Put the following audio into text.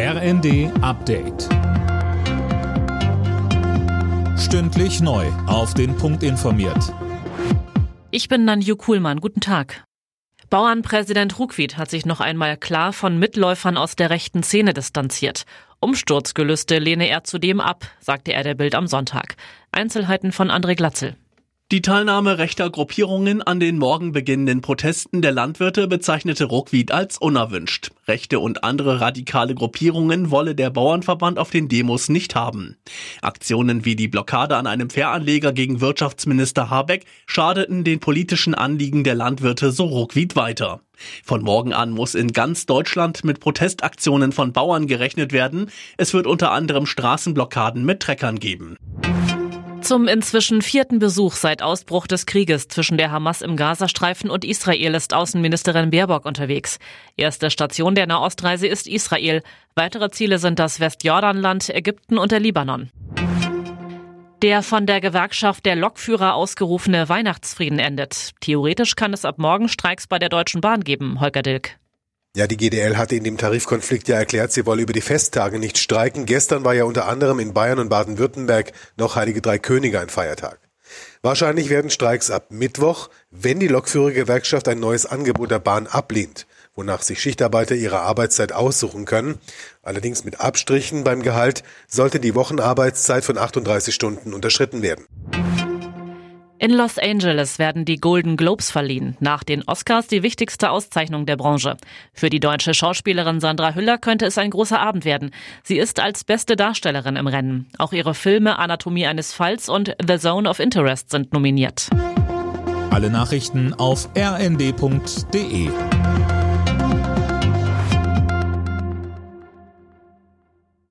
RND Update. Stündlich neu. Auf den Punkt informiert. Ich bin Nanju Kuhlmann. Guten Tag. Bauernpräsident Ruckwied hat sich noch einmal klar von Mitläufern aus der rechten Szene distanziert. Umsturzgelüste lehne er zudem ab, sagte er der Bild am Sonntag. Einzelheiten von André Glatzel. Die Teilnahme rechter Gruppierungen an den morgen beginnenden Protesten der Landwirte bezeichnete Ruckwied als unerwünscht. Rechte und andere radikale Gruppierungen wolle der Bauernverband auf den Demos nicht haben. Aktionen wie die Blockade an einem Fähranleger gegen Wirtschaftsminister Habeck schadeten den politischen Anliegen der Landwirte so Ruckwied weiter. Von morgen an muss in ganz Deutschland mit Protestaktionen von Bauern gerechnet werden. Es wird unter anderem Straßenblockaden mit Treckern geben. Zum inzwischen vierten Besuch seit Ausbruch des Krieges zwischen der Hamas im Gazastreifen und Israel ist Außenministerin Baerbock unterwegs. Erste Station der Nahostreise ist Israel. Weitere Ziele sind das Westjordanland, Ägypten und der Libanon. Der von der Gewerkschaft der Lokführer ausgerufene Weihnachtsfrieden endet. Theoretisch kann es ab morgen Streiks bei der Deutschen Bahn geben, Holger Dilk. Ja, die GDL hatte in dem Tarifkonflikt ja erklärt, sie wolle über die Festtage nicht streiken. Gestern war ja unter anderem in Bayern und Baden-Württemberg noch Heilige Drei Könige ein Feiertag. Wahrscheinlich werden Streiks ab Mittwoch, wenn die Lokführergewerkschaft ein neues Angebot der Bahn ablehnt, wonach sich Schichtarbeiter ihre Arbeitszeit aussuchen können. Allerdings mit Abstrichen beim Gehalt sollte die Wochenarbeitszeit von 38 Stunden unterschritten werden. In Los Angeles werden die Golden Globes verliehen, nach den Oscars die wichtigste Auszeichnung der Branche. Für die deutsche Schauspielerin Sandra Hüller könnte es ein großer Abend werden. Sie ist als beste Darstellerin im Rennen. Auch ihre Filme Anatomie eines Falls und The Zone of Interest sind nominiert. Alle Nachrichten auf rnd.de